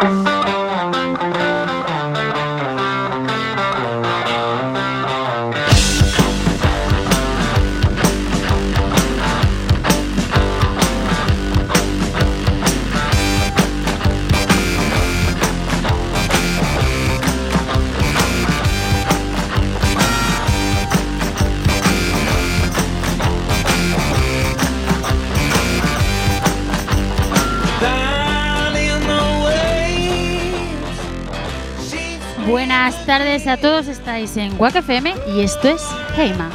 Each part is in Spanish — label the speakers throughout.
Speaker 1: Buenas a todos, estáis en WAC FM y esto es Heima.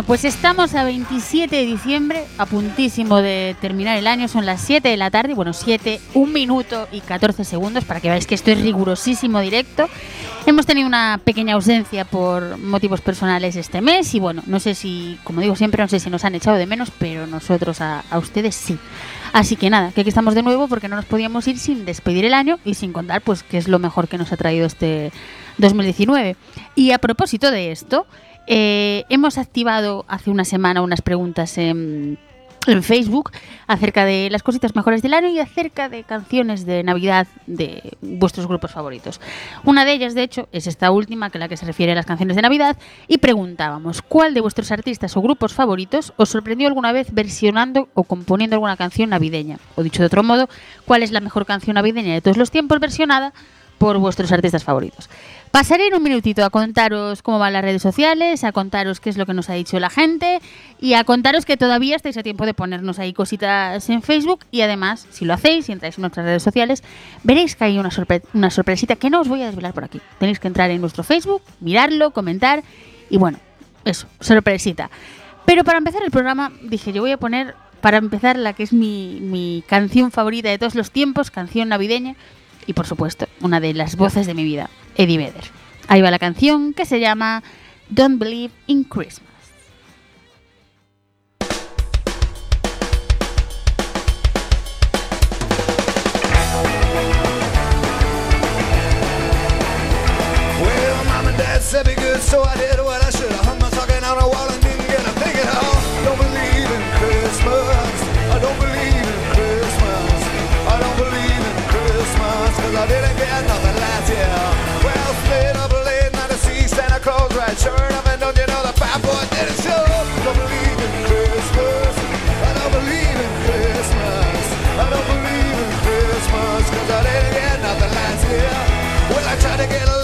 Speaker 1: Bueno, pues estamos a 27 de diciembre, a puntísimo de terminar el año, son las 7 de la tarde, bueno, 7, 1 minuto y 14 segundos, para que veáis que esto es rigurosísimo directo. Hemos tenido una pequeña ausencia por motivos personales este mes y bueno, no sé si, como digo siempre, no sé si nos han echado de menos, pero nosotros a, ustedes sí. Así que nada, que aquí estamos de nuevo porque no nos podíamos ir sin despedir el año y sin contar pues qué es lo mejor que nos ha traído este 2019. Y a propósito de esto, eh, hemos activado hace una semana unas preguntas en, en, Facebook acerca de las cositas mejores del año y acerca de canciones de Navidad de vuestros grupos favoritos. Una de ellas, de hecho, es esta última, que es la que se refiere a las canciones de Navidad, y preguntábamos, ¿cuál de vuestros artistas o grupos favoritos os sorprendió alguna vez versionando o componiendo alguna canción navideña? O dicho de otro modo, ¿cuál es la mejor canción navideña de todos los tiempos versionada por vuestros artistas favoritos? Pasaré en un minutito a contaros cómo van las redes sociales, a contaros qué es lo que nos ha dicho la gente y a contaros que todavía estáis a tiempo de ponernos ahí cositas en Facebook y además, si lo hacéis y entráis en nuestras redes sociales, veréis que hay una, sorpre una sorpresita que no os voy a desvelar por aquí. Tenéis que entrar en nuestro Facebook, mirarlo, comentar y bueno, eso, sorpresita. Pero para empezar el programa dije, yo voy a poner, para empezar, la que es mi, mi canción favorita de todos los tiempos, canción navideña y por supuesto, una de las voces de mi vida, Eddie Vedder. Ahí va la canción que se llama Don't Believe in Christmas.
Speaker 2: Claus right. Sure enough, and don't you know the fat boy didn't show? Don't believe in Christmas. I don't believe in Christmas. I don't believe in Christmas, cause I didn't get nothing last year. Well, I tried to get a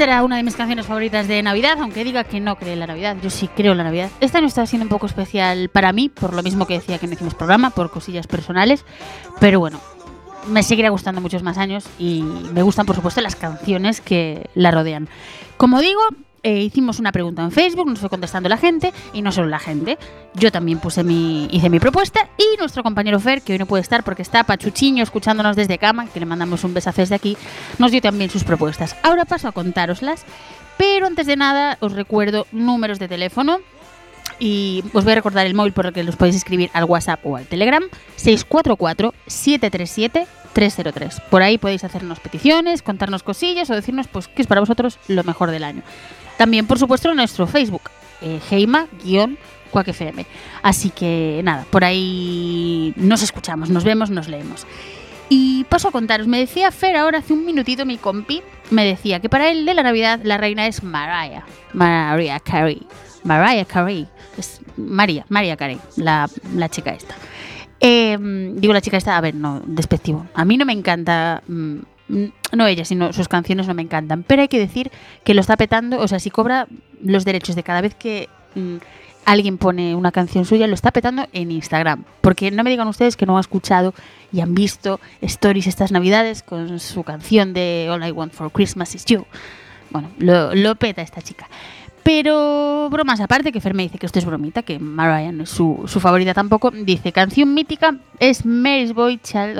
Speaker 1: esta era una de mis canciones favoritas de Navidad, aunque diga que no cree en la Navidad, yo sí creo en la Navidad. Esta no está siendo un poco especial para mí, por lo mismo que decía que no hicimos programa, por cosillas personales, pero bueno, me seguirá gustando muchos más años y me gustan por supuesto las canciones que la rodean. Como digo, eh, hicimos una pregunta en Facebook, nos fue contestando la gente y no solo la gente. Yo también puse mi, hice mi propuesta y nuestro compañero Fer, que hoy no puede estar porque está pachuchiño escuchándonos desde cama, que le mandamos un besazo desde aquí, nos dio también sus propuestas. Ahora paso a contároslas, pero antes de nada os recuerdo números de teléfono y os voy a recordar el móvil por el que los podéis escribir al WhatsApp o al Telegram 644 737 303. Por ahí podéis hacernos peticiones, contarnos cosillas o decirnos pues qué es para vosotros lo mejor del año. También, por supuesto, en nuestro Facebook, eh, Heima-FM. Así que nada, por ahí nos escuchamos, nos vemos, nos leemos. Y paso a contaros, me decía Fer ahora hace un minutito mi compi, me decía que para él de la Navidad la reina es Mariah, Mariah Carey, Mariah Carey, es María, María Carey, la, la chica esta. Eh, digo la chica esta, a ver, no, despectivo. A mí no me encanta, mm, no ella, sino sus canciones no me encantan. Pero hay que decir que lo está petando, o sea, si cobra los derechos de cada vez que mm, alguien pone una canción suya, lo está petando en Instagram. Porque no me digan ustedes que no han escuchado y han visto stories estas navidades con su canción de All I Want for Christmas is You. Bueno, lo, lo peta esta chica. Pero bromas aparte, que Fer me dice que esto es bromita, que Mariah no es su, su favorita tampoco. Dice, canción mítica es Mary's Boy Child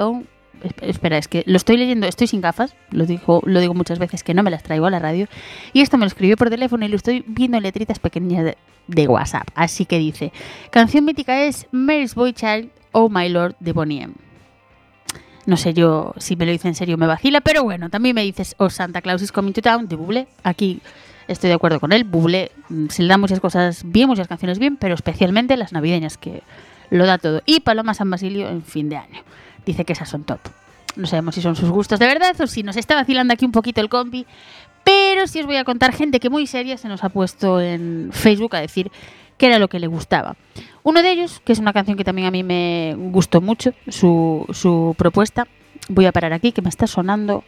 Speaker 1: Espera, es que lo estoy leyendo, estoy sin gafas, lo digo, lo digo muchas veces que no me las traigo a la radio. Y esto me lo escribió por teléfono y lo estoy viendo en letritas pequeñas de, de WhatsApp. Así que dice, canción mítica es Mary's Boy Child Oh My Lord de Bonnie. No sé yo si me lo dice en serio me vacila, pero bueno, también me dices Oh Santa Claus is Coming to Town de Bublé. Aquí estoy de acuerdo con él. Bublé mm, se le da muchas cosas bien, muchas canciones bien, pero especialmente las navideñas que lo da todo. Y Paloma San Basilio en fin de año. Dice que esas son top. No sabemos si son sus gustos de verdad o si nos está vacilando aquí un poquito el compi. Pero sí os voy a contar gente que muy seria se nos ha puesto en Facebook a decir qué era lo que le gustaba. Uno de ellos, que es una canción que también a mí me gustó mucho, su, su propuesta. Voy a parar aquí, que me está sonando.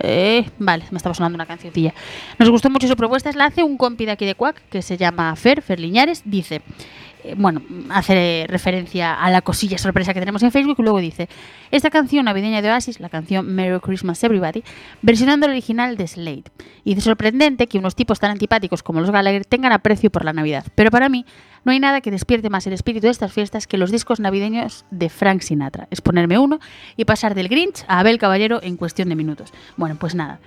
Speaker 1: Eh, vale, me estaba sonando una cancioncilla. Nos gustó mucho su propuesta. La hace un compi de aquí de Cuac que se llama Fer, Fer Liñares. Dice, bueno, hace referencia a la cosilla sorpresa que tenemos en Facebook y luego dice, esta canción navideña de Oasis, la canción Merry Christmas Everybody, versionando el original de Slade. Y dice, sorprendente que unos tipos tan antipáticos como los Gallagher tengan aprecio por la Navidad. Pero para mí, no hay nada que despierte más el espíritu de estas fiestas que los discos navideños de Frank Sinatra. Es ponerme uno y pasar del Grinch a Abel Caballero en cuestión de minutos. Bueno, pues nada.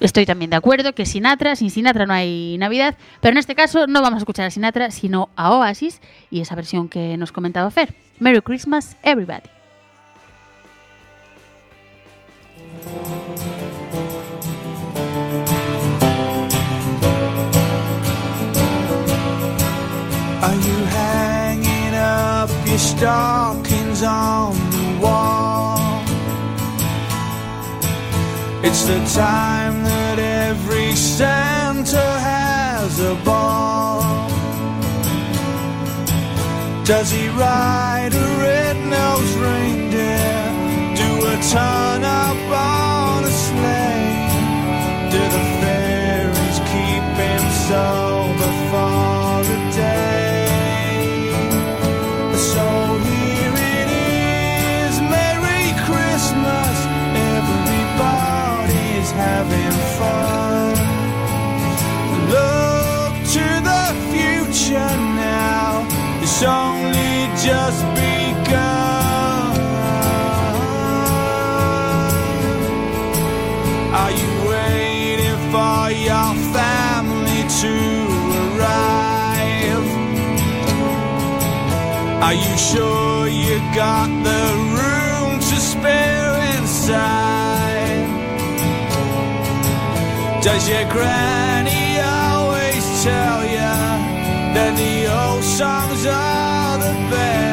Speaker 1: Estoy también de acuerdo que Sinatra, sin Sinatra no hay Navidad, pero en este caso no vamos a escuchar a Sinatra, sino a Oasis y esa versión que nos comentaba Fer. Merry Christmas, everybody.
Speaker 3: It's the time that every Santa has a ball. Does he ride a red-nosed reindeer? Do a turn up on just begun. Are you waiting for your family to arrive? Are you sure you got the room to spare inside? Does your granny always tell you that the old songs are the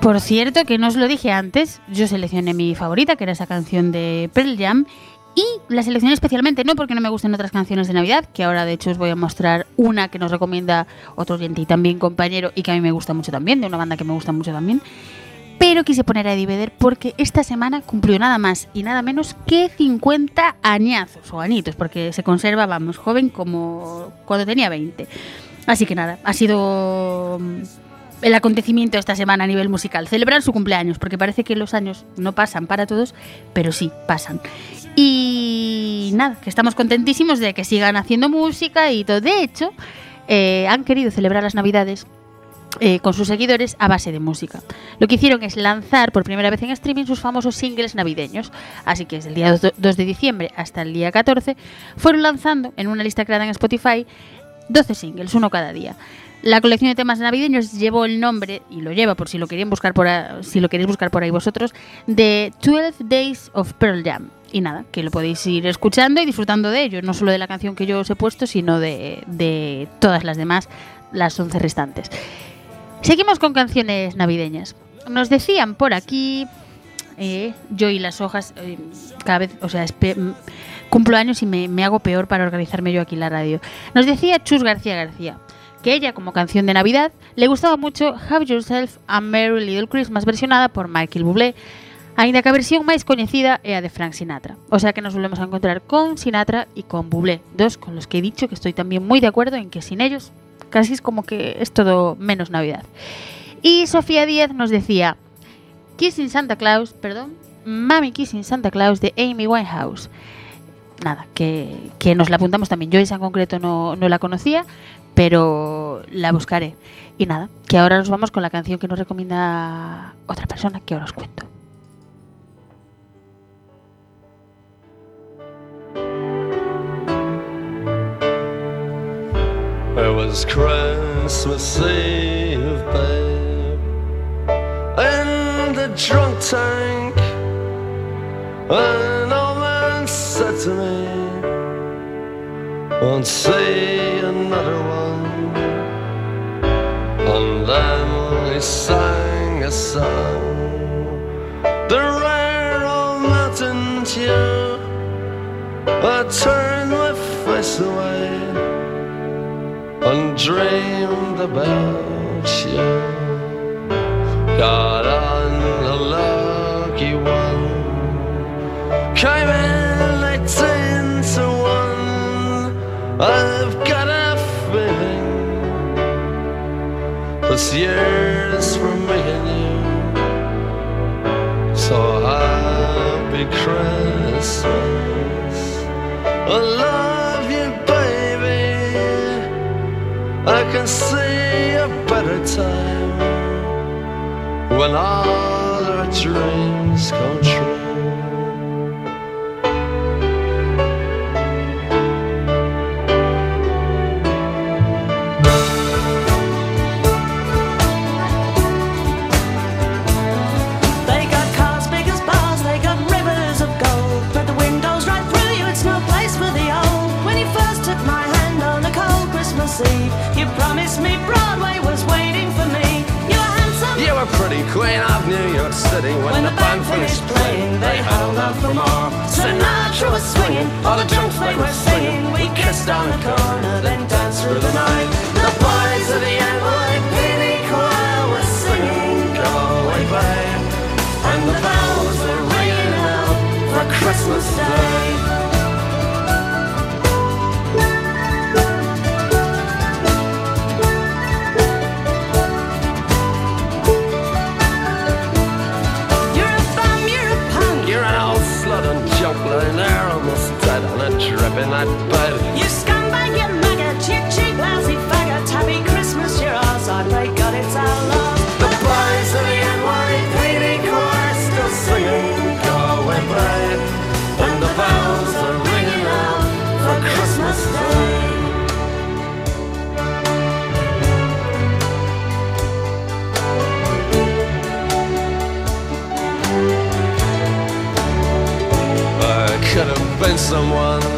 Speaker 1: Por cierto, que no os lo dije antes, yo seleccioné mi favorita, que era esa canción de Pearl Jam, y la seleccioné especialmente no porque no me gusten otras canciones de Navidad, que ahora de hecho os voy a mostrar una que nos recomienda otro oyente y también compañero y que a mí me gusta mucho también, de una banda que me gusta mucho también. Pero quise poner a Eddie porque esta semana cumplió nada más y nada menos que 50 añazos o añitos, porque se conserva, vamos, joven como cuando tenía 20. Así que nada, ha sido mm, el acontecimiento esta semana a nivel musical. Celebrar su cumpleaños, porque parece que los años no pasan para todos, pero sí pasan. Y nada, que estamos contentísimos de que sigan haciendo música y todo. De hecho, eh, han querido celebrar las Navidades eh, con sus seguidores a base de música. Lo que hicieron es lanzar por primera vez en streaming sus famosos singles navideños. Así que desde el día 2 de diciembre hasta el día 14 fueron lanzando en una lista creada en Spotify 12 singles, uno cada día. La colección de temas navideños llevó el nombre, y lo lleva por si lo, querían buscar por a- si lo queréis buscar por ahí vosotros, de 12 Days of Pearl Jam. Y nada, que lo podéis ir escuchando y disfrutando de ello, no solo de la canción que yo os he puesto, sino de, de todas las demás, las 11 restantes. Seguimos con canciones navideñas. Nos decían por aquí, eh, yo y las hojas, eh, cada vez, o sea, cumplo años y me, me hago peor para organizarme yo aquí en la radio. Nos decía Chus García García ella, como canción de Navidad, le gustaba mucho Have Yourself a Merry Little Christmas versionada por Michael Bublé, ainda que versión máis coñecida é de Frank Sinatra. O sea que nos volvemos a encontrar con Sinatra y con Bublé, dos con los que he dicho que estoy también muy de acuerdo en que sin ellos casi es como que es todo menos Navidad. Y Sofía Díaz nos decía Kissing Santa Claus, perdón, Mami Kissing Santa Claus de Amy Winehouse. Nada, que, que nos la apuntamos también. Yo esa en concreto no, no la conocía, pero la buscaré. Y nada, que ahora nos vamos con la canción que nos recomienda otra persona que ahora os cuento.
Speaker 4: The drunk tank. Said to me, Won't see another one. And then he sang a song, the rare old mountain tune. I turned my face away and dreamed about you. Got on a lucky one, came in I've got a feeling this year's for me and you. So happy Christmas. I love you, baby. I can see a better time when all our dreams come true. City when,
Speaker 5: When the band finished playing, they held out for more. Sinatra was swinging, all the drunks they were singing. We kissed on the corner, then danced through the night.
Speaker 4: Drip in that bed.
Speaker 5: You scumbag, you maggot, cheap, cheap, lousy faggot. Happy Christmas, you're ours. I pray God it's our love.
Speaker 4: The boys of the NYPD choir still singing Go away, babe And the bells are ringing out for Christmas Day I could have been someone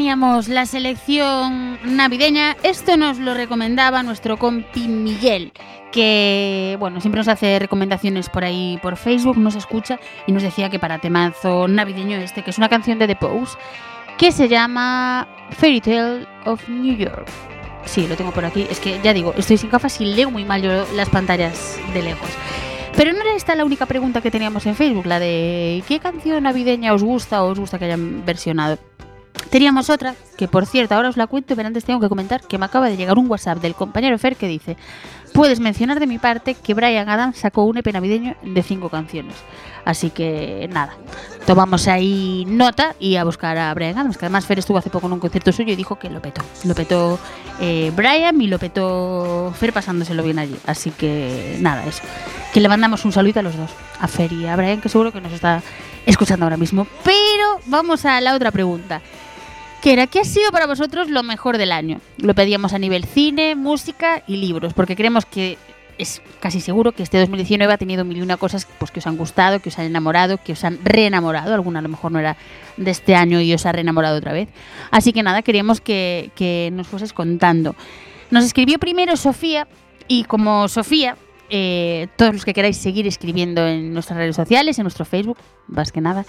Speaker 1: Teníamos la selección navideña. Esto nos lo recomendaba nuestro compi Miguel, que bueno, siempre nos hace recomendaciones por ahí por Facebook, nos escucha y nos decía que para temazo navideño este, que es una canción de The Pose, que se llama Fairy Tale of New York. Sí, lo tengo por aquí. Es que ya digo, estoy sin gafas y leo muy mal las pantallas de lejos. Pero no era esta la única pregunta que teníamos en Facebook, la de ¿qué canción navideña os gusta o os gusta que hayan versionado? Teníamos otra, que por cierto, ahora os la cuento, pero antes tengo que comentar que me acaba de llegar un WhatsApp del compañero Fer que dice, puedes mencionar de mi parte que Brian Adams sacó un EP navideño de cinco canciones. Así que nada, tomamos ahí nota y a buscar a Brian Adams, que además Fer estuvo hace poco en un concierto suyo y dijo que lo petó. Lo petó eh, Brian y lo petó Fer pasándoselo bien allí. Así que nada, eso. Que le mandamos un saludo a los dos, a Fer y a Brian, que seguro que nos está escuchando ahora mismo. Pero vamos a la otra pregunta que era ¿qué ha sido para vosotros lo mejor del año? Lo pedíamos a nivel cine, música y libros, porque creemos que es casi seguro que este 2019 ha tenido mil y una cosas pues, que os han gustado, que os han enamorado, que os han reenamorado. Alguna a lo mejor no era de este año y os ha reenamorado otra vez. Así que nada, queríamos que, nos fueses contando. Nos escribió primero Sofía y como Sofía, eh, todos los que queráis seguir escribiendo en nuestras redes sociales, en nuestro Facebook, más que nada,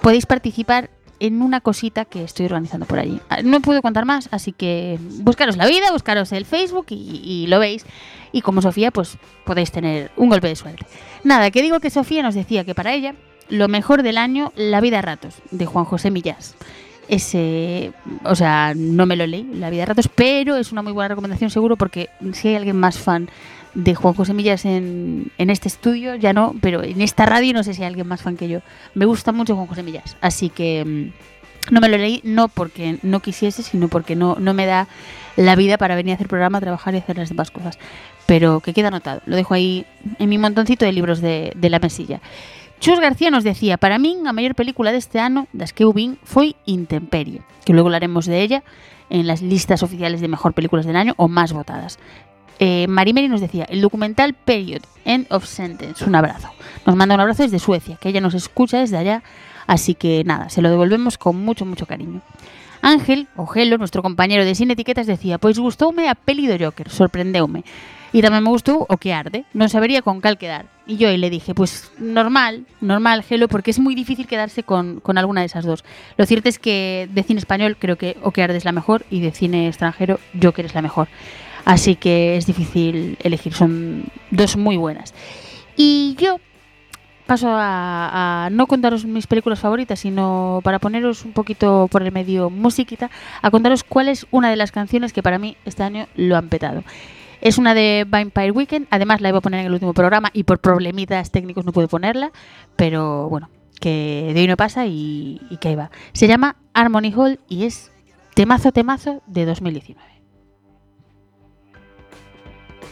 Speaker 1: podéis participar en una cosita que estoy organizando por allí. Ah, No puedo contar más, así que buscaros la vida, buscaros el Facebook y, lo veis. Y como Sofía, pues podéis tener un golpe de suerte. Nada, que digo que Sofía nos decía que para ella lo mejor del año, La vida a ratos, de Juan José Millás. Ese, o sea, no me lo leí, La vida a ratos, pero es una muy buena recomendación seguro porque si hay alguien más fan de Juan José Millas en, en este estudio, ya no, pero en esta radio no sé si hay alguien más fan que yo. Me gusta mucho Juan José Millas, así que mm, no me lo leí, no porque no quisiese, sino porque no, no me da la vida para venir a hacer programa, trabajar y hacer las demás cosas. Pero que queda anotado, lo dejo ahí en mi montoncito de libros de, de la mesilla. Chus García nos decía, para mí la mayor película de este año, das que hubin, fue Intemperie, que luego hablaremos de ella en las listas oficiales de mejor películas del año o más votadas. Eh, Marimeri nos decía, el documental Period, End of Sentence, un abrazo. Nos manda un abrazo desde Suecia, que ella nos escucha desde allá, así que nada, se lo devolvemos con mucho, mucho cariño. Ángel, o Gelo, nuestro compañero de Sin Etiquetas, decía, pois gustoume a peli do Joker, sorprendeume. E tamén me gustou o que arde, non sabería con cal quedar. E yo le dije, pues normal, normal, Gelo, porque es muy difícil quedarse con, con alguna de esas dos. Lo cierto es que de cine español creo que O que arde es la mejor y de cine extranjero Joker es la mejor. Así que es difícil elegir, son dos muy buenas. Y yo paso a, no contaros mis películas favoritas, sino para poneros un poquito por el medio musiquita, a contaros cuál es una de las canciones que para mí este año lo han petado. Es una de Vampire Weekend, además la iba a poner en el último programa y por problemitas técnicos no pude ponerla, pero bueno, que de hoy no pasa y, y que ahí va. Se llama Harmony Hall y es temazo temazo de 2019.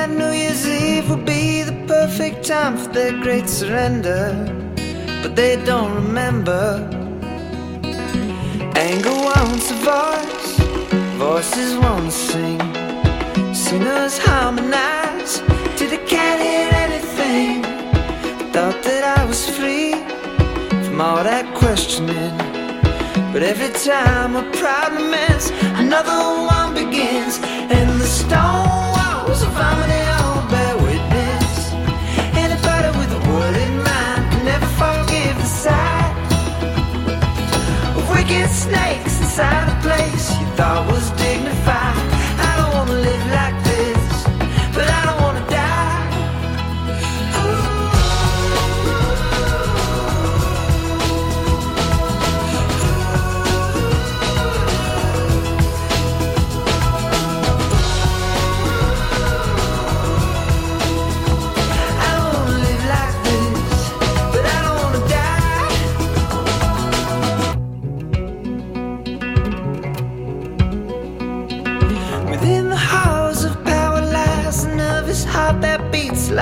Speaker 6: that New Year's Eve would be the perfect time for their great surrender, but they don't remember. Anger wants a voice, voices want to sing. Sinners harmonize till they can't hear anything. Thought that I was free from all that questioning. But every time a problem ends, another one begins. And the stone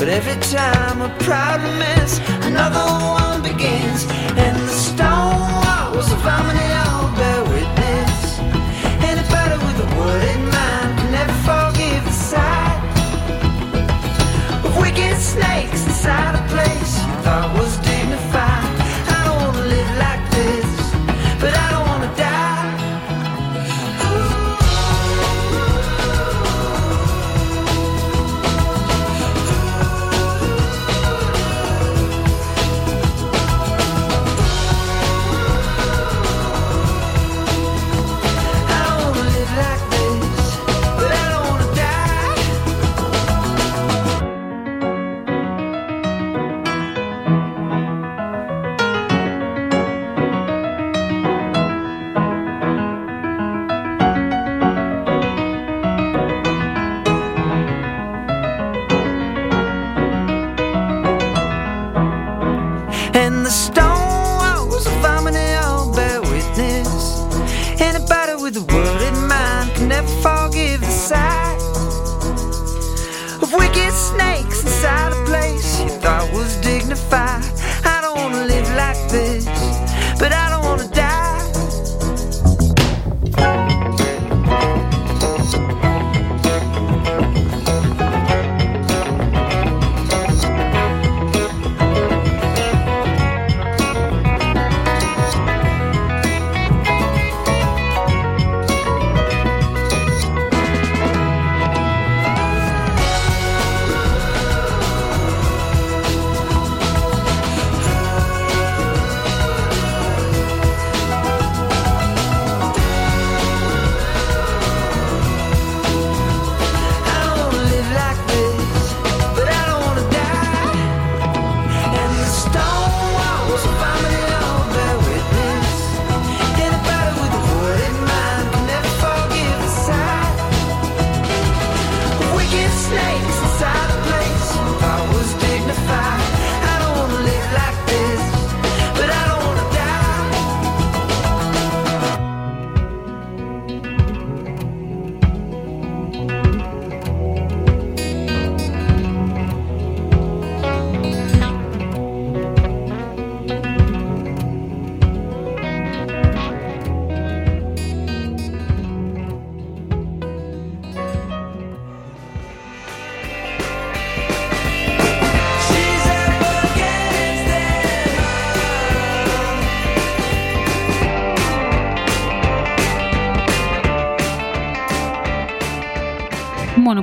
Speaker 6: But every time a problem ends, another one begins. And the stone walls of harmony all bear witness. Anybody with a word in mind can never forgive the sight of wicked snakes inside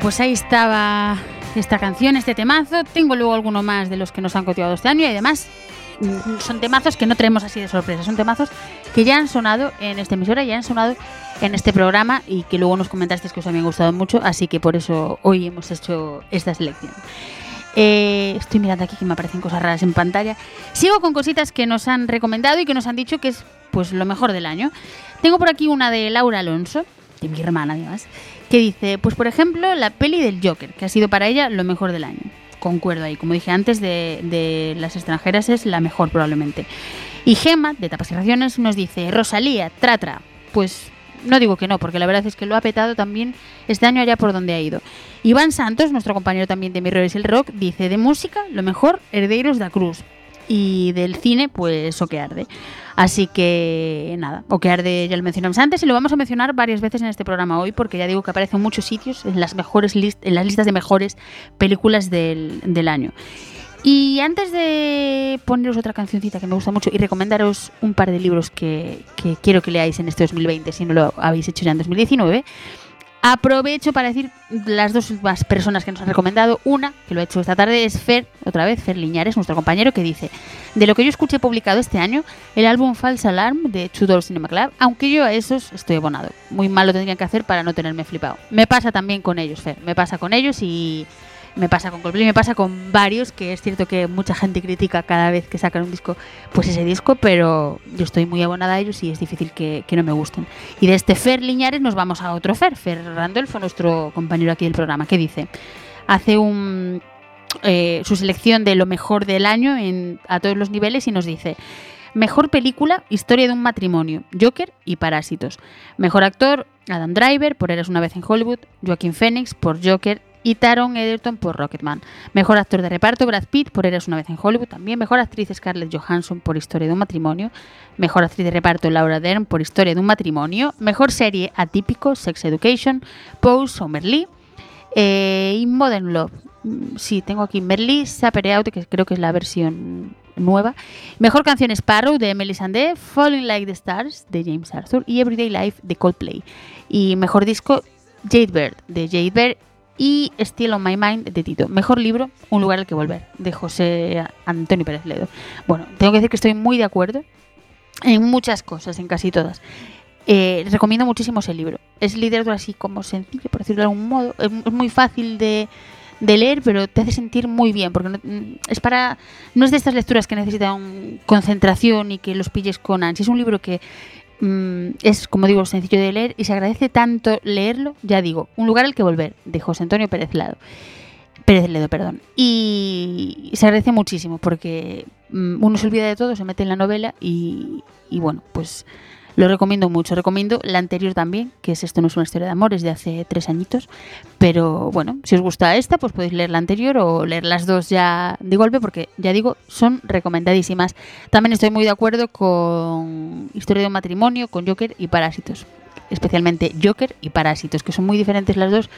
Speaker 1: pues ahí estaba esta canción, este temazo. Tengo luego alguno más de los que nos han cotivado este año y además mm, son temazos que no traemos así de sorpresa, son temazos que ya han sonado en esta emisora, ya han sonado en este programa y que luego nos comentasteis que os habían gustado mucho, así que por eso hoy hemos hecho esta selección. Eh, estoy mirando aquí que me aparecen cosas raras en pantalla. Sigo con cositas que nos han recomendado y que nos han dicho que es pues lo mejor del año. Tengo por aquí una de Laura Alonso, de mi hermana además, que dice, pues por ejemplo, la peli del Joker, que ha sido para ella lo mejor del año. Concuerdo ahí, como dije antes, de, de las extranjeras es la mejor probablemente. Y Gema, de Tapas y Raciones, nos dice, Rosalía, Tratra, pues no digo que no, porque la verdad es que lo ha petado también este año allá por donde ha ido. Iván Santos, nuestro compañero también de Mirror es el Rock, dice, de música, lo mejor, Herdeiros da Cruz. Y del cine, pues O que arde. Así que nada, O que arde ya lo mencionamos antes y lo vamos a mencionar varias veces en este programa hoy porque ya digo que aparece en muchos sitios, en las, mejores list- en las listas de mejores películas del, del año. Y antes de poneros otra cancioncita que me gusta mucho y recomendaros un par de libros que, que quiero que leáis en este 2020, si no lo habéis hecho ya en 2019, aprovecho para decir las dos últimas personas que nos han recomendado. Una, que lo ha hecho esta tarde, es Fer, otra vez, Fer Liñares, nuestro compañero, que dice, de lo que yo escuché publicado este año, el álbum False Alarm de Tudor Cinema Club, aunque yo a esos estoy abonado. Muy mal lo tendrían que hacer para no tenerme flipado. Me pasa también con ellos, Fer, me pasa con ellos y me pasa con Coldplay, me pasa con varios, que es cierto que mucha gente critica cada vez que sacan un disco, pues ese disco, pero yo estoy muy abonada a ellos y es difícil que, no me gusten. Y de este Fer Liñares nos vamos a otro Fer, Fer Randolfo, nuestro compañero aquí del programa, que dice, hace un eh, su selección de lo mejor del año en, a todos los niveles y nos dice, mejor película, historia de un matrimonio, Joker y Parásitos. Mejor actor, Adam Driver por Eras una vez en Hollywood, Joaquín Phoenix por Joker y Taron Egerton por Rocketman. Mejor actor de reparto, Brad Pitt por Eras una vez en Hollywood. También mejor actriz Scarlett Johansson por Historia de un matrimonio. Mejor actriz de reparto Laura Dern por Historia de un matrimonio. Mejor serie Atípico, Sex Education, Pose Merlí. Eh, y Modern Love. Mm, Sí, tengo aquí Merlí, Sapere Out, que creo que es la versión nueva. Mejor canción Sparrow de Emily Sandé, Falling Like the Stars de James Arthur y Everyday Life de Coldplay. Y mejor disco Jade Bird de Jade Bird y Still on My Mind de Tito. Mejor libro, Un lugar al que volver, de José Antonio Pérez Ledo. Bueno, tengo que decir que estoy muy de acuerdo en muchas cosas, en casi todas. Eh, recomiendo muchísimo ese libro. Es literatura así como sencillo, por decirlo de algún modo. Es muy fácil de, de leer, pero te hace sentir muy bien, porque no, es para no es de estas lecturas que necesitan concentración y que los pilles con ansia. Es un libro que mm, es, como digo, sencillo de leer y se agradece tanto leerlo, ya digo, Un lugar al que volver, de José Antonio Pérez Lado. Pérez Ledo, perdón. Y se agradece muchísimo porque mm, uno se olvida de todo, se mete en la novela y, y bueno, pues lo recomiendo mucho. Recomiendo la anterior también, que es Esto no es una historia de amor, es de hace tres añitos. Pero bueno, si os gusta esta, pues podéis leer la anterior o leer las dos ya de golpe, porque ya digo, son recomendadísimas. También estoy muy de acuerdo con Historia de un matrimonio, con Joker y Parásitos. Especialmente Joker y Parásitos, que son muy diferentes las dos,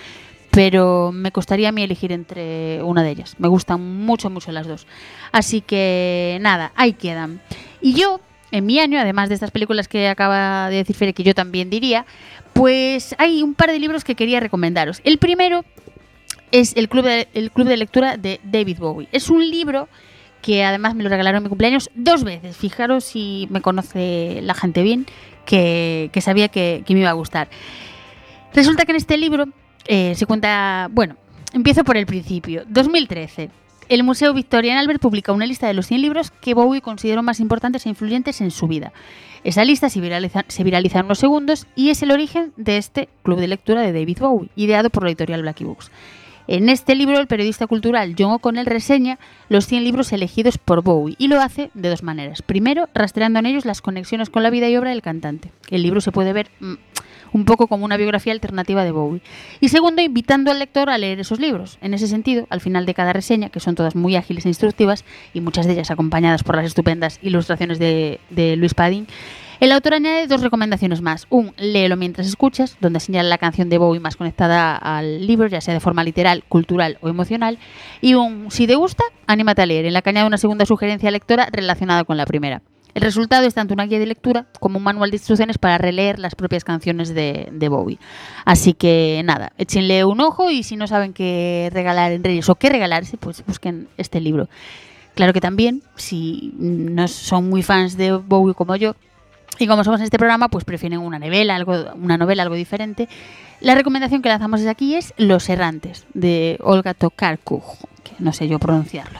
Speaker 1: pero me costaría a mí elegir entre una de ellas. Me gustan mucho, mucho las dos. Así que nada, ahí quedan. Y yo, en mi año, además de estas películas que acaba de decir Fere, que yo también diría, pues hay un par de libros que quería recomendaros. El primero es el Club de, el club de Lectura de David Bowie. Es un libro que además me lo regalaron en mi cumpleaños dos veces. Fijaros si me conoce la gente bien, que, sabía que, que me iba a gustar. Resulta que en este libro eh, se cuenta, bueno, empiezo por el principio. 2013. El Museo Victorian Albert publica una lista de los 100 libros que Bowie consideró más importantes e influyentes en su vida. Esa lista se viraliza, en unos segundos y es el origen de este club de lectura de David Bowie, ideado por la editorial Blackie Books. En este libro, el periodista cultural John O'Connell reseña los 100 libros elegidos por Bowie y lo hace de dos maneras. Primero, rastreando en ellos las conexiones con la vida y obra del cantante. El libro se puede ver mm, un poco como una biografía alternativa de Bowie. Y segundo, invitando al lector a leer esos libros. En ese sentido, al final de cada reseña, que son todas muy ágiles e instructivas, y muchas de ellas acompañadas por las estupendas ilustraciones de, Luis Padín, el autor añade dos recomendaciones más. Un, léelo mientras escuchas, donde señala la canción de Bowie más conectada al libro, ya sea de forma literal, cultural o emocional. Y un, si te gusta, anímate a leer, en la que añade una segunda sugerencia lectora relacionada con la primera. El resultado es tanto una guía de lectura como un manual de instrucciones para releer las propias canciones de, Bowie. Así que nada, échenle un ojo y si no saben qué regalar en Reyes o qué regalarse, pues busquen este libro. Claro que también, si no son muy fans de Bowie como yo, y como somos en este programa, pues prefieren una novela, algo, una novela algo diferente. La recomendación que lanzamos desde aquí es Los Errantes, de Olga Tokarczuk, que no sé yo pronunciarlo.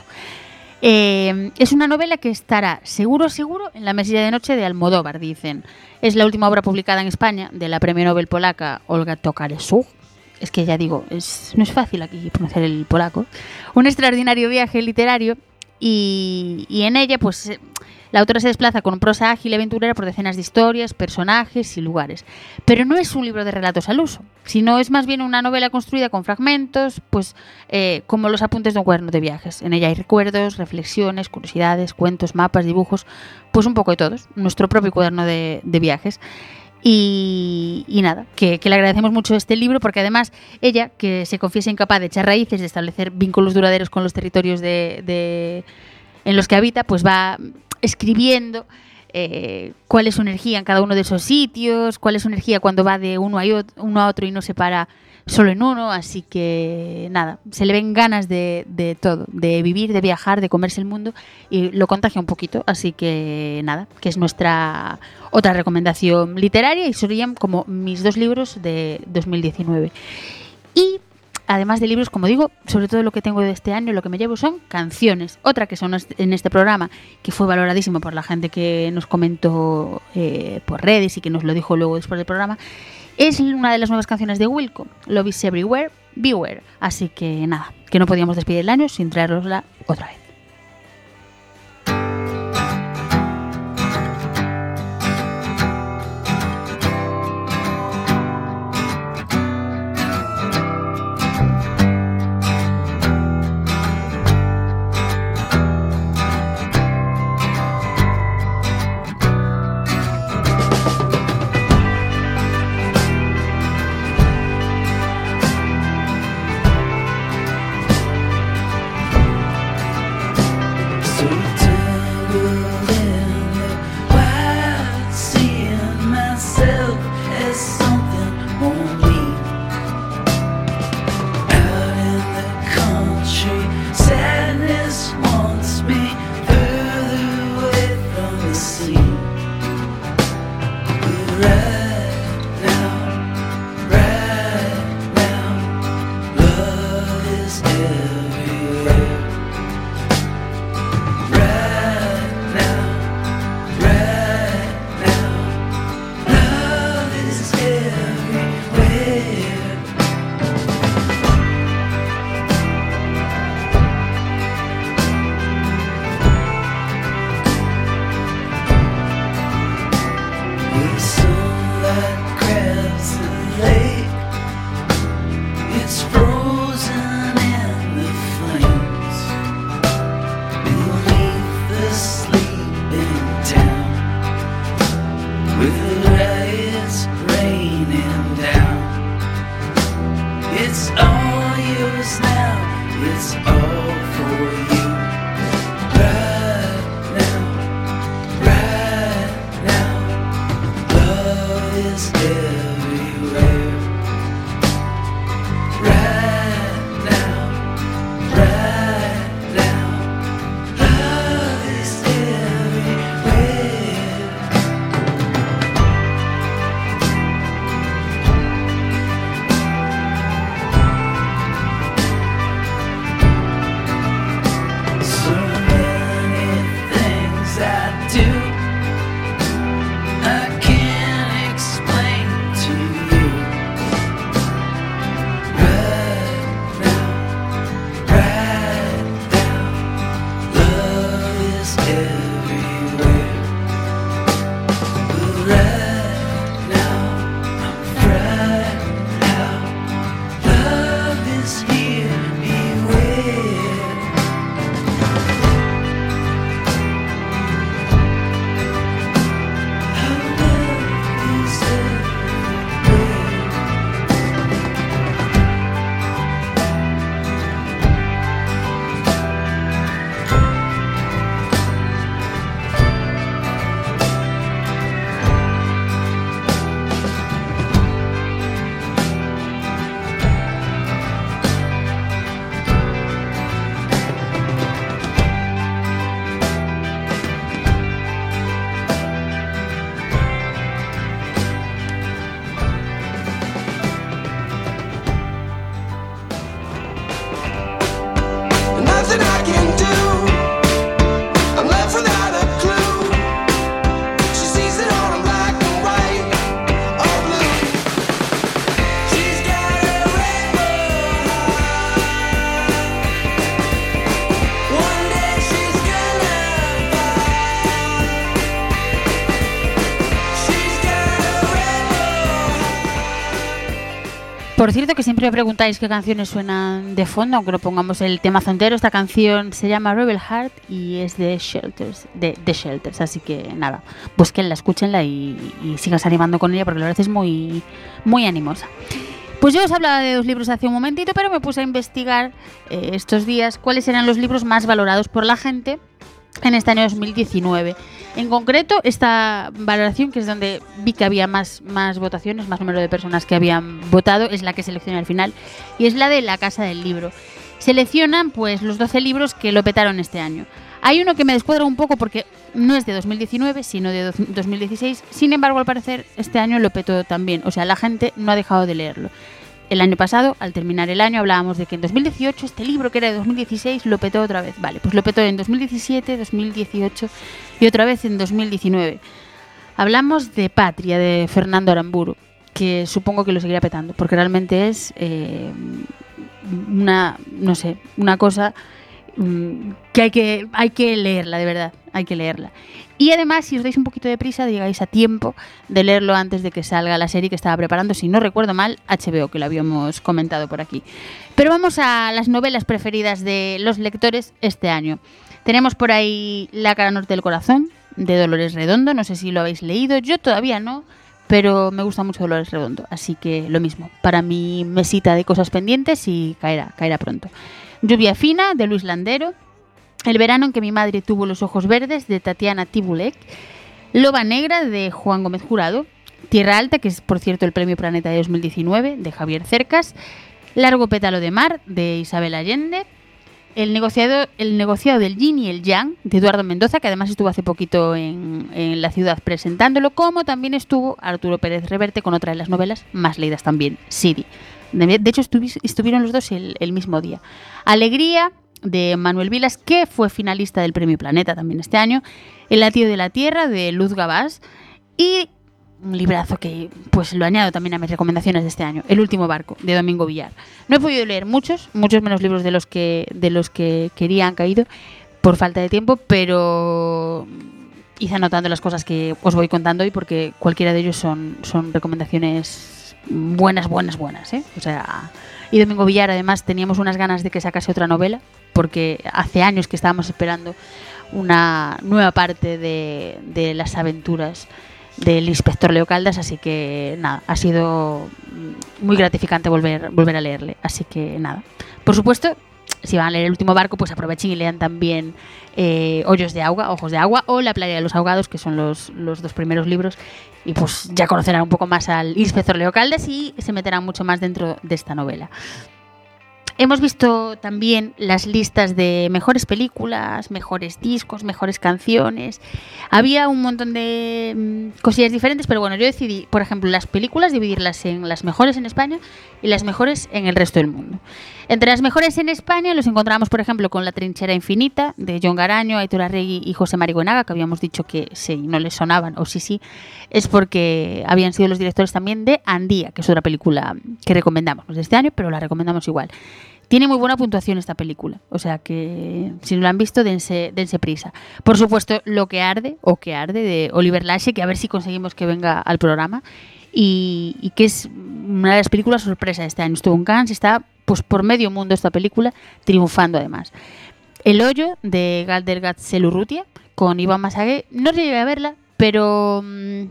Speaker 1: Eh, es una novela que estará seguro, seguro en la mesilla de noche de Almodóvar, dicen. Es la última obra publicada en España de la premio Nobel polaca Olga Tokarczuk. Es que ya digo, no es fácil aquí pronunciar el polaco. Un extraordinario viaje literario y, en ella, pues, eh, la autora se desplaza con prosa ágil y aventurera por decenas de historias, personajes y lugares. Pero no es un libro de relatos al uso, sino es más bien una novela construida con fragmentos, pues eh, como los apuntes de un cuaderno de viajes. En ella hay recuerdos, reflexiones, curiosidades, cuentos, mapas, dibujos, pues un poco de todos. Nuestro propio cuaderno de, de viajes. Y, nada, que, que le agradecemos mucho este libro porque además ella, que se confiesa incapaz de echar raíces, de establecer vínculos duraderos con los territorios de, de- en los que habita, pues va escribiendo eh, cuál es su energía en cada uno de esos sitios, cuál es su energía cuando va de uno a, uno a otro y no se para solo en uno, así que nada, se le ven ganas de, de todo, de vivir, de viajar, de comerse el mundo y lo contagia un poquito, así que nada, que es nuestra otra recomendación literaria y serían como mis dos libros de 2019. Y además de libros, como digo, sobre todo lo que tengo de este año, lo que me llevo son canciones. Otra que son en este programa, que fue valoradísimo por la gente que nos comentó eh, por redes y que nos lo dijo luego después del programa, es una de las nuevas canciones de Wilco, Love is Everywhere, Beware. Así que nada, que no podíamos despedir el año sin traerosla otra vez.
Speaker 7: It's true.
Speaker 1: Por cierto, que siempre me preguntáis qué canciones suenan de fondo, aunque no pongamos el tema entero. Esta canción se llama Rebel Heart y es de Shelters, de, de Shelters. Así que nada, búsquenla, escúchenla y, y sigas animando con ella porque la verdad es muy, muy animosa. Pues yo os hablaba de dos libros hace un momentito, pero me puse a investigar eh, estos días cuáles eran los libros más valorados por la gente en este año 2019. En concreto, esta valoración, que es donde vi que había más, más votaciones, más número de personas que habían votado, es la que seleccioné al final, y es la de la Casa del Libro. Seleccionan pues los 12 libros que lo petaron este año. Hay uno que me descuadra un poco porque no es de 2019, sino de do- 2016. Sin embargo, al parecer, este año lo petó también. O sea, la gente no ha dejado de leerlo. El año pasado, al terminar el año, hablábamos de que en 2018 este libro que era de 2016 lo petó otra vez. Vale, pues lo petó en 2017, 2018 y otra vez en 2019. Hablamos de Patria, de Fernando Aramburu, que supongo que lo seguirá petando, porque realmente es eh, una, no sé, una cosa que hay que hay que leerla, de verdad, hay que leerla. Y además, si os dais un poquito de prisa, llegáis a tiempo de leerlo antes de que salga la serie que estaba preparando, si no recuerdo mal, HBO, que lo habíamos comentado por aquí. Pero vamos a las novelas preferidas de los lectores este año. Tenemos por ahí La cara norte del corazón, de Dolores Redondo, no sé si lo habéis leído, yo todavía no, pero me gusta mucho Dolores Redondo, así que lo mismo, para mi mesita de cosas pendientes y caerá, caerá pronto. Lluvia fina, de Luis Landero, El verano en que mi madre tuvo los ojos verdes, de Tatiana Tibulek, Loba negra, de Juan Gómez Jurado, Tierra alta, que es por cierto el premio Planeta de 2019, de Javier Cercas, Largo pétalo de mar, de Isabel Allende, el negociado, el negociado del yin y el yang de Eduardo Mendoza, que además estuvo hace poquito en, en la ciudad presentándolo, como también estuvo Arturo Pérez Reverte con otra de las novelas más leídas también, Sidi. De, hecho, estuvi- estuvieron los dos el, el mismo día. Alegría de Manuel Vilas, que fue finalista del Premio Planeta también este año. El latido de la tierra de Luz Gabás. Y un librazo que pues lo añado también a mis recomendaciones de este año, El último barco, de Domingo Villar. No he podido leer muchos, muchos menos libros de los que, de los que quería han caído por falta de tiempo, pero hice anotando las cosas que os voy contando hoy porque cualquiera de ellos son, son recomendaciones buenas, buenas, buenas. ¿eh? O sea, y Domingo Villar además teníamos unas ganas de que sacase otra novela porque hace años que estábamos esperando una nueva parte de, de las aventuras del inspector Leo Caldas, así que nada, ha sido muy gratificante volver, volver a leerle. Así que nada. Por supuesto, si van a leer el último barco, pues aprovechen y lean también eh, Hoyos de agua, Ojos de agua o La playa de los ahogados, que son los, los dos primeros libros. Y pues ya conocerán un poco más al inspector Leo Caldas y se meterán mucho más dentro de esta novela. Hemos visto también las listas de mejores películas, mejores discos, mejores canciones. Había un montón de mm, cosillas diferentes, pero bueno, yo decidí, por ejemplo, las películas dividirlas en las mejores en España y las mejores en el resto del mundo. Entre las mejores en España los encontramos, por ejemplo, con La trinchera infinita de John Garaño, Aitor Arregui y José Marigonaga, que habíamos dicho que si no les sonaban, o sí, sí, es porque habían sido los directores también de Andía, que es otra película que recomendamos de este año, pero la recomendamos igual. Tiene muy buena puntuación esta película, o sea que si no la han visto, dense, dense prisa. Por supuesto, Lo que arde, o que arde, de Oliver Lashe, que a ver si conseguimos que venga al programa, y, y que es una de las películas sorpresa de este año. Estuvo en Cannes está pues, por medio mundo esta película, triunfando además. El hoyo, de Galdergat Selurrutia, con Iván Masagué, no llegué a verla, pero... mm,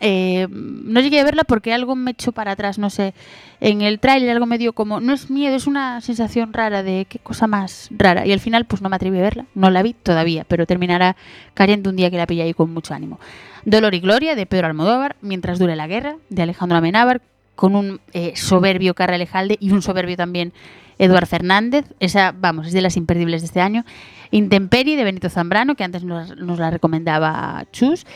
Speaker 1: eh, no llegué a verla porque algo me echó para atrás, no sé. En el tráiler algo me dio como, no es miedo, es una sensación rara de qué cosa más rara. Y al final pues no me atreví a verla, no la vi todavía, pero terminará cayendo un día que la pilla ahí con mucho ánimo. Dolor y Gloria de Pedro Almodóvar, Mientras dure la guerra de Alejandro Amenábar, con un eh, soberbio Carra Alejalde y un soberbio también Eduard Fernández. Esa, vamos, es de las imperdibles de este año. Intemperie de Benito Zambrano, que antes nos, la recomendaba Chus.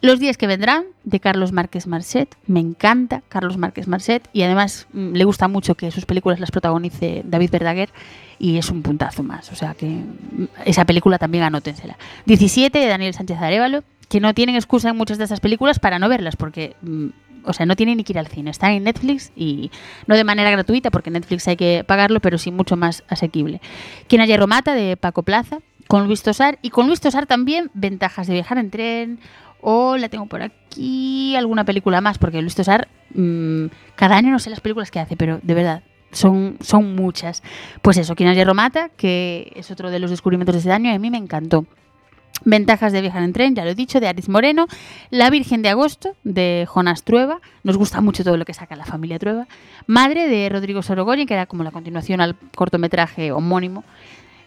Speaker 1: Los días que vendrán, de Carlos Márquez Marcet. Me encanta Carlos Márquez Marcet y además mm, le gusta mucho que sus películas las protagonice David Verdaguer y es un puntazo más. O sea que mm, esa película también anótensela. 17 de Daniel Sánchez Arevalo, que no tienen excusa en muchas de estas películas para no verlas porque... o sea, no tienen ni que ir al cine, están en Netflix y no de manera gratuita, porque Netflix hay que pagarlo, pero sí mucho más asequible. Quien haya Romata de Paco Plaza, con Luis Tosar y con Luis Tosar también ventajas de viajar en tren o la tengo por aquí alguna película más, porque Luis Tosar mm, cada año no sé las películas que hace, pero de verdad son, son muchas. Pues eso, Quien Hierro Mata, que es otro de los descubrimientos de este año y a mí me encantó. Ventajas de viajar en tren, ya lo he dicho, de Aris Moreno. La Virgen de Agosto, de Jonas Trueba. Nos gusta mucho todo lo que saca la familia Trueba. Madre, de Rodrigo Sorogoyen, que era como la continuación al cortometraje homónimo,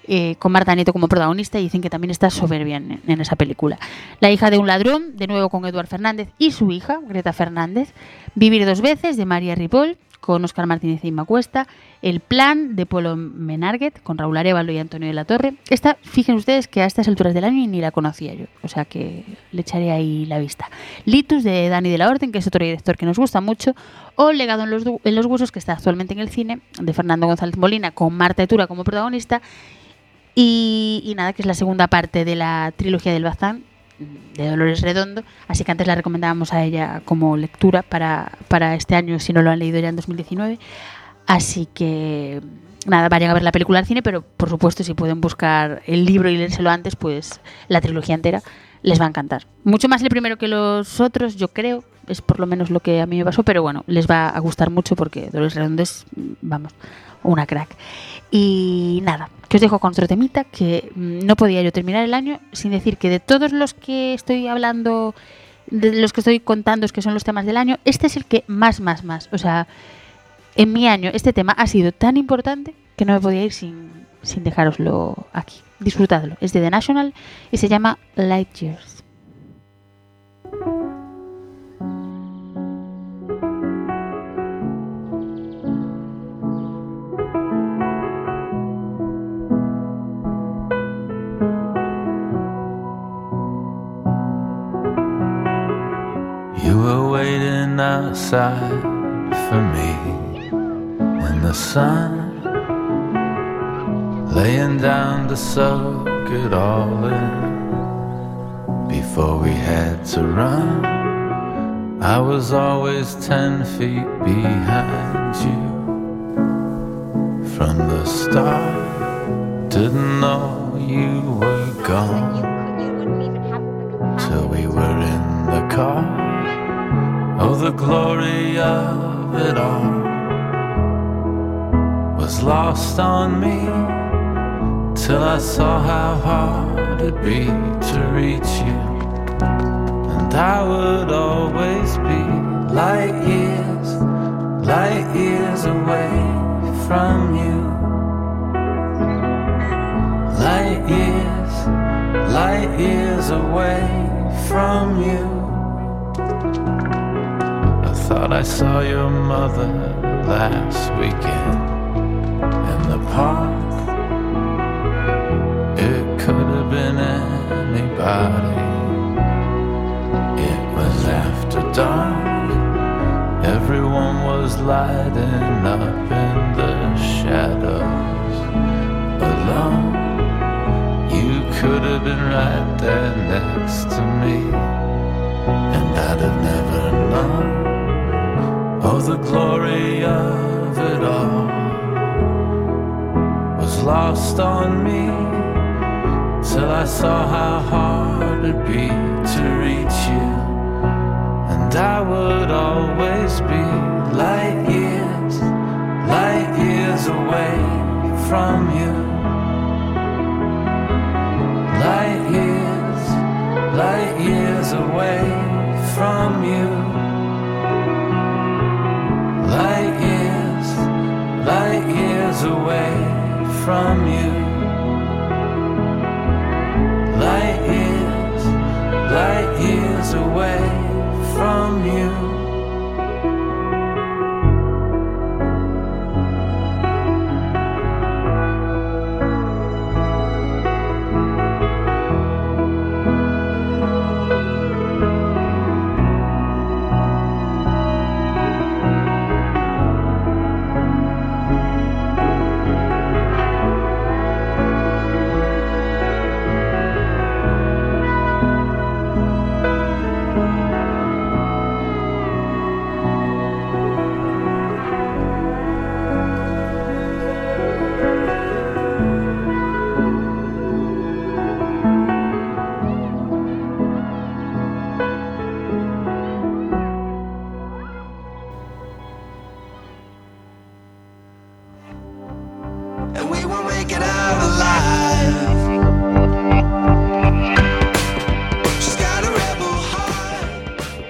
Speaker 1: eh, con Marta Nieto como protagonista, y dicen que también está soberbia en, en esa película. La hija de un ladrón, de nuevo con Eduard Fernández y su hija, Greta Fernández. Vivir dos veces, de María Ripoll, con Oscar Martínez y Inma Cuesta. El plan de Polo Menarguet con Raúl Arevalo y Antonio de la Torre. Esta, fíjense ustedes que a estas alturas del año ni la conocía yo, o sea que le echaré ahí la vista. Litus de Dani de la Orden, que es otro director que nos gusta mucho. O Legado en los, Huesos, que está actualmente en el cine, de Fernando González Molina, con Marta Etura como protagonista. Y nada, que es la segunda parte de la trilogía del Bazán, de Dolores Redondo, así que antes la recomendábamos a ella como lectura para, para este año, si no lo han leído ya en 2019. Así que nada, vayan a ver la película al cine, pero por supuesto si pueden buscar el libro y leérselo antes, pues la trilogía entera les va a encantar. Mucho más el primero que los otros, yo creo, es por lo menos lo que a mí me pasó, pero bueno, les va a gustar mucho porque Dolores Redondo es, vamos, una crack. Y nada, que os dejo con otro temita que mm, no podía yo terminar el año sin decir que de todos los que estoy hablando, de los que estoy contando, es que son los temas del año, este es el que más, más, más. O sea, en mi año este tema ha sido tan importante que no me podía ir sin, sin dejároslo aquí. Disfrutadlo. Es de The National y se llama Light Years.
Speaker 7: Outside for me in the sun, laying down to soak it all in before we had to run. I was always ten feet behind you from the start. Didn't know you were gone till we were in the car. Oh, the glory of it all was lost on me till I saw how hard it'd be to reach you. And I would always be light years, light years away from you. Light years, light years away from you. Thought I saw your mother last weekend in the park. It could have been anybody. It was after dark. Everyone was lighting up in the shadows alone. You could have been right there next to me, and I'd have never known. Oh, the glory of it all was lost on me till I saw how hard it'd be to reach you. And I would always be light years, light years away from you. From you.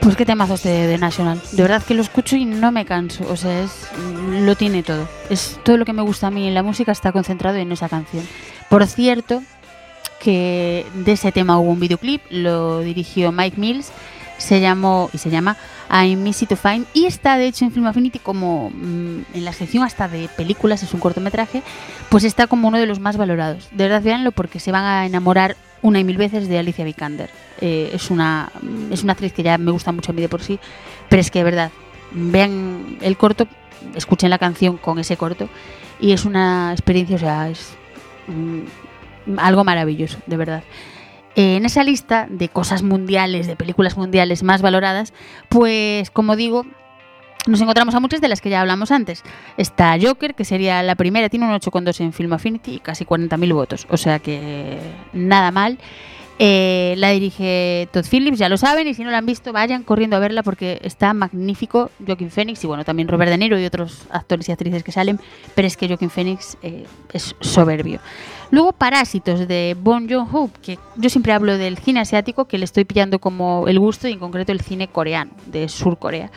Speaker 1: Pues qué temazos de, de National. De verdad que lo escucho y no me canso. O sea, es, lo tiene todo. Es todo lo que me gusta a mí en la música está concentrado en esa canción. Por cierto, que de ese tema hubo un videoclip, lo dirigió Mike Mills, se llamó y se llama I'm Easy to Find y está de hecho en Film Affinity como mm, en la sección hasta de películas, es un cortometraje, pues está como uno de los más valorados. De verdad, véanlo porque se van a enamorar una y mil veces de Alicia Vikander. Eh, es, una, es una actriz que ya me gusta mucho a mí de por sí, pero es que de verdad, vean el corto, escuchen la canción con ese corto y es una experiencia, o sea, es mm, algo maravilloso, de verdad. En esa lista de cosas mundiales, de películas mundiales más valoradas, pues como digo, nos encontramos a muchas de las que ya hablamos antes. Está Joker, que sería la primera, tiene un 8,2 en Film Affinity y casi 40.000 votos, o sea que nada mal. Eh, la dirige Todd Phillips, ya lo saben, y si no la han visto, vayan corriendo a verla porque está magnífico Joaquin Phoenix y bueno, también Robert De Niro y otros actores y actrices que salen, pero es que Joaquin Phoenix eh, es soberbio. Luego Parásitos de Bon Joon-ho, que yo siempre hablo del cine asiático, que le estoy pillando como el gusto y en concreto el cine coreano, de Sur Corea.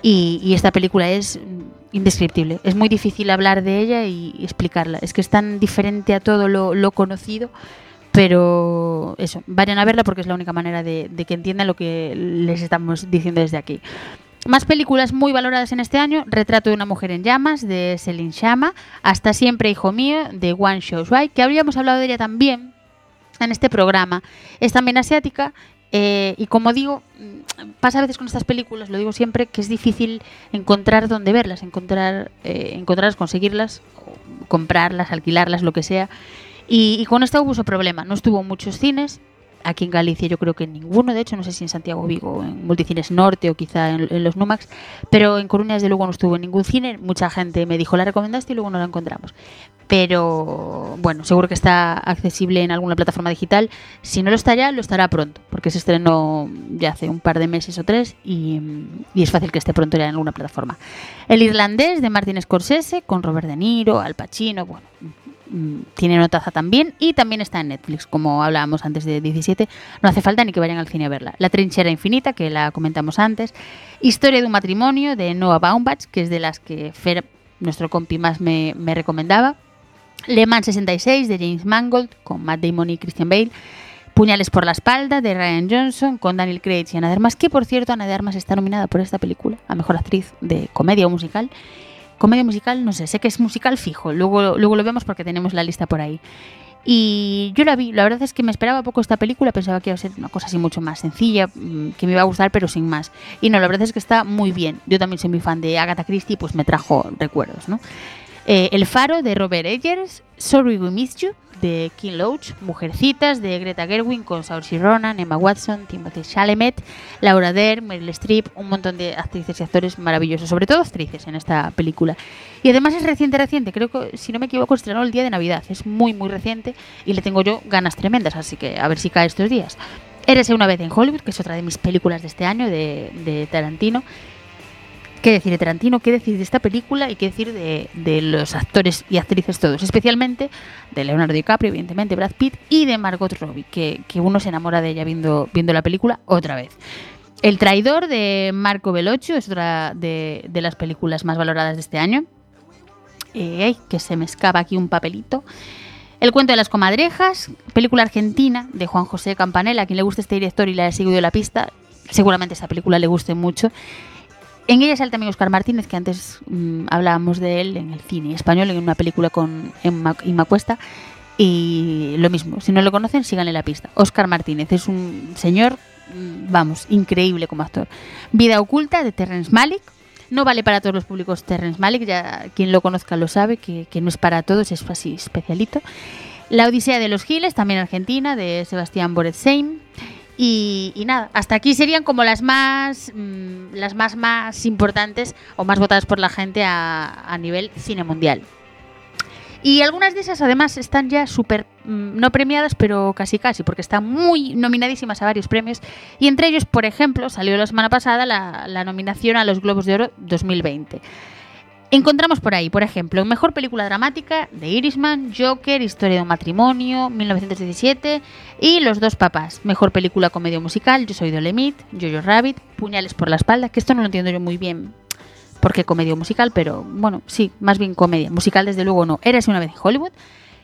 Speaker 1: Y, y esta película es mm, indescriptible. Es muy difícil hablar de ella y explicarla. Es que es tan diferente a todo lo, conocido. Pero eso, vayan a verla porque es la única manera de que entiendan lo que les estamos diciendo desde aquí. Más películas muy valoradas en este año: Retrato de una mujer en llamas de Celine Chama, Hasta siempre, hijo mío de One Shows que habríamos hablado de ella también en este programa. Es también asiática eh, y como digo, mm, pasa a veces con estas películas, lo digo siempre, que es difícil encontrar dónde verlas, encontrar, eh, encontrarlas, conseguirlas, comprarlas, alquilarlas, lo que sea. Y, con esta hubo ese problema. No estuvo en muchos cines. Aquí en Galicia yo creo que ninguno, de hecho, no sé si en Santiago Vigo, en Multicines Norte o quizá en, los Numax, pero en Coruña desde luego no estuvo en ningún cine. Mucha gente me dijo, la recomendaste y luego no la encontramos. Pero bueno, seguro que está accesible en alguna plataforma digital. Si no lo está ya, lo estará pronto, porque se estrenó ya hace un par de meses o tres y, y es fácil que esté pronto ya en alguna plataforma. El irlandés de Martin Scorsese con Robert De Niro, Al Pacino, bueno, tiene notaza también y también está en Netflix, como hablábamos antes de 17. No hace falta ni que vayan al cine a verla. La trinchera infinita, que la comentamos antes. Historia de un matrimonio de Noah Baumbach, que es de las que Fer, nuestro compi más me, me recomendaba. Le Mans 66 de James Mangold con Matt Damon y Christian Bale. Puñales por la espalda de Ryan Johnson con Daniel Craig y Ana de Armas, que por cierto Ana de Armas está nominada por esta película a Mejor Actriz de Comedia o Musical. Comedia musical, no sé, sé que es musical fijo, luego, luego lo vemos porque tenemos la lista por ahí. Y yo la vi, la verdad es que me esperaba poco esta película, pensaba que iba a ser una cosa así mucho más sencilla, mm, que me iba a gustar, pero sin más. Y no, la verdad es que está muy bien. Yo también soy muy fan de Agatha Christie, pues me trajo recuerdos, ¿no? Eh, El Faro de Robert Eggers, Sorry We Missed You de King Loach, Mujercitas de Greta Gerwig con Saoirse Ronan, Emma Watson, Timothy Chalamet, Laura Dern, Meryl Streep, un montón de actrices y actores maravillosos, sobre todo actrices en esta película. Y además es reciente, reciente, creo que si no me equivoco estrenó el día de Navidad, es muy muy reciente y le tengo yo ganas tremendas, así que a ver si cae estos días. Érese una vez en Hollywood, que es otra de mis películas de este año de Tarantino. ¿Qué decir de Tarantino? ¿Qué decir de esta película? Y qué decir de, los actores y actrices todos, especialmente de Leonardo DiCaprio, evidentemente Brad Pitt y de Margot Robbie, que, uno se enamora de ella viendo, viendo la película otra vez. El traidor de Marco Bellocchio es otra de, las películas más valoradas de este año. Eh, que se me escapa aquí un papelito. El cuento de las comadrejas, película argentina de Juan José Campanella. A quien le guste este director y le ha seguido la pista, seguramente esta película le guste mucho. En ella sale también Oscar Martínez, que antes mm, hablábamos de él en el cine español, en una película con Emma, Inma Cuesta. Y lo mismo, si no lo conocen, síganle la pista. Oscar Martínez es un señor, mm, vamos, increíble como actor. Vida oculta de Terrence Malick. No vale para todos los públicos Terrence Malick, ya quien lo conozca lo sabe, que, que no es para todos, es así especialito. La Odisea de los Giles, también argentina, de Sebastián Boretsein. Y, nada, hasta aquí serían como las más mm, las más más importantes o más votadas por la gente a, a nivel cine mundial. Y algunas de esas además están ya súper, mm, no premiadas, pero casi casi, porque están muy nominadísimas a varios premios. Y entre ellos, por ejemplo, salió la semana pasada la, la nominación a los Globos de Oro 2020. Encontramos por ahí, por ejemplo, mejor película dramática de Irishman, Joker, Historia de un matrimonio, 1917 y Los dos papás. Mejor película comedia musical, Yo soy Dolemit, Jojo Rabbit, Puñales por la espalda, que esto no lo entiendo yo muy bien porque comedia musical, pero bueno, sí, más bien comedia. Musical desde luego no. Érase una vez en Hollywood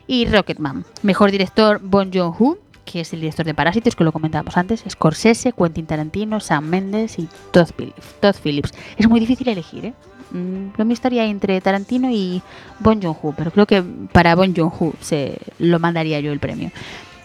Speaker 1: y Rocketman. Mejor director Bon Joon-ho, que es el director de Parásitos, que lo comentábamos antes, Scorsese, Quentin Tarantino, Sam Mendes y Todd Phillips. Todd Phillips. Es muy difícil elegir, ¿eh? Mm, Lo mío estaría entre Tarantino y Bon Joon-ho, pero creo que para Bon Joon-ho se lo mandaría yo el premio.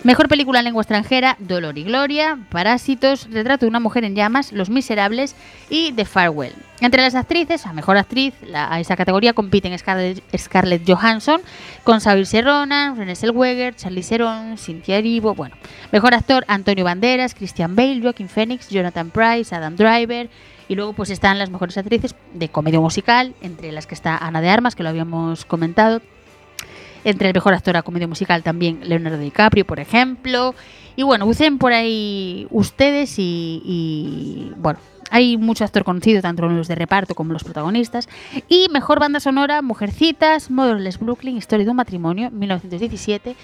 Speaker 1: Mejor película en lengua extranjera, Dolor y Gloria, Parásitos, Retrato de una mujer en llamas, Los Miserables y The Farewell. Entre las actrices, a mejor actriz, a esa categoría compiten Scarlett, Scarlett Johansson con Saoirse Ronan, Renée Zellweger, Charlize Theron, Cynthia Erivo, bueno. Mejor actor, Antonio Banderas, Christian Bale, Joaquin Phoenix, Jonathan Price, Adam Driver. Y luego pues están las mejores actrices de comedia musical, entre las que está Ana de Armas, que lo habíamos comentado, entre el mejor actor a comedia musical también Leonardo DiCaprio, por ejemplo. Y bueno, usen por ahí ustedes y, bueno, hay mucho actor conocido, tanto los de reparto como los protagonistas. Y mejor banda sonora, Mujercitas, Motherless Brooklyn, Historia de un matrimonio, 1917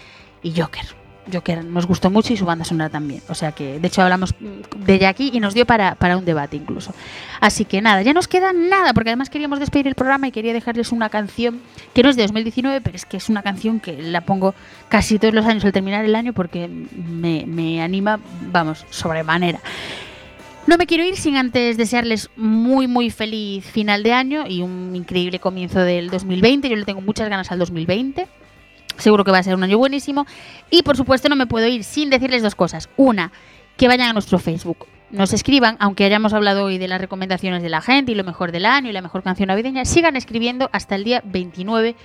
Speaker 1: y Joker. Joker nos gustó mucho y su banda sonora también. O sea que, de hecho, hablamos de ella aquí y nos dio para, para un debate incluso. Así que nada, ya nos queda nada, porque además queríamos despedir el programa y quería dejarles una canción que no es de 2019, pero es que es una canción que la pongo casi todos los años al terminar el año porque me, me anima, vamos, sobremanera. No me quiero ir sin antes desearles muy muy feliz final de año y un increíble comienzo del 2020. Yo le tengo muchas ganas al 2020. Seguro que va a ser un año buenísimo. Y por supuesto no me puedo ir sin decirles dos cosas. Una, que vayan a nuestro Facebook. Nos escriban, aunque hayamos hablado hoy de las recomendaciones de la gente y lo mejor del año y la mejor canción navideña, sigan escribiendo hasta el día 29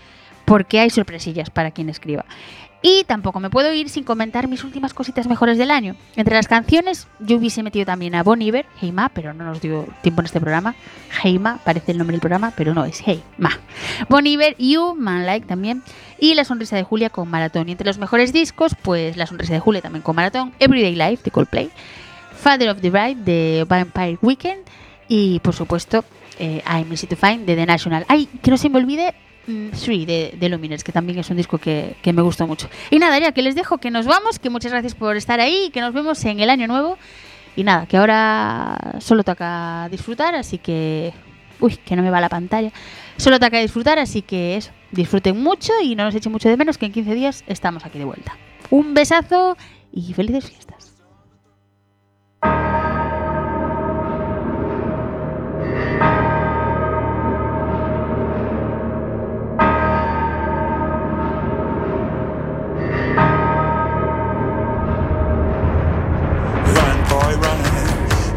Speaker 1: porque hay sorpresillas para quien escriba. Y tampoco me puedo ir sin comentar mis últimas cositas mejores del año. Entre las canciones, yo hubiese metido también a Bon Iver, Hey Ma, pero no nos dio tiempo en este programa. Hey Ma, parece el nombre del programa, pero no, es Hey Ma. Bon Iver, You, Man Like también. Y La Sonrisa de Julia con Maratón. Y entre los mejores discos, pues La Sonrisa de Julia también con Maratón. Everyday Life de Coldplay. Father of the Bride de Vampire Weekend. Y por supuesto, eh, I'm Easy to Find de The National. Ay, que no se me olvide mm, Three de, de Luminers, que también es un disco que, que me gustó mucho. Y nada, ya que les dejo que nos vamos, que muchas gracias por estar ahí y que nos vemos en el año nuevo. Y nada, que ahora solo toca disfrutar, así que... Uy, que no me va la pantalla. Solo toca disfrutar, así que eso, disfruten mucho y no nos echen mucho de menos, que en 15 días estamos aquí de vuelta. Un besazo y felices fiestas.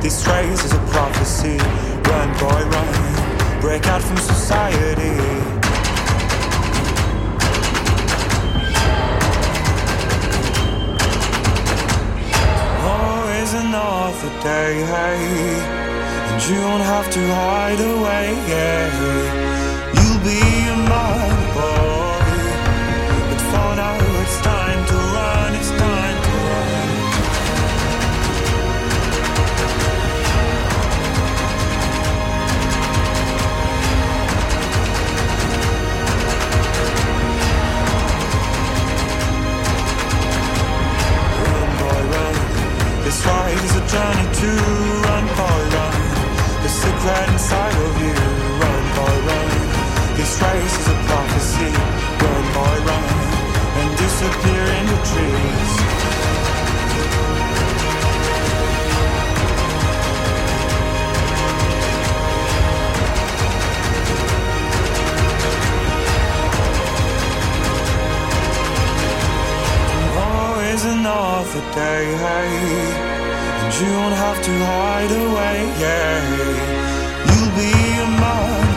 Speaker 8: This race is a prophecy. Run, boy, run. Break out from society. Another day. And you don't have to hide away, yeah. You'll be a man, boy. Is a journey to run, boy, run. The secret inside of you. Run, boy, run. This race is a prophecy. Run, boy, run. And disappear in the trees. Another day, you don't have to hide away, yeah. You'll be mine.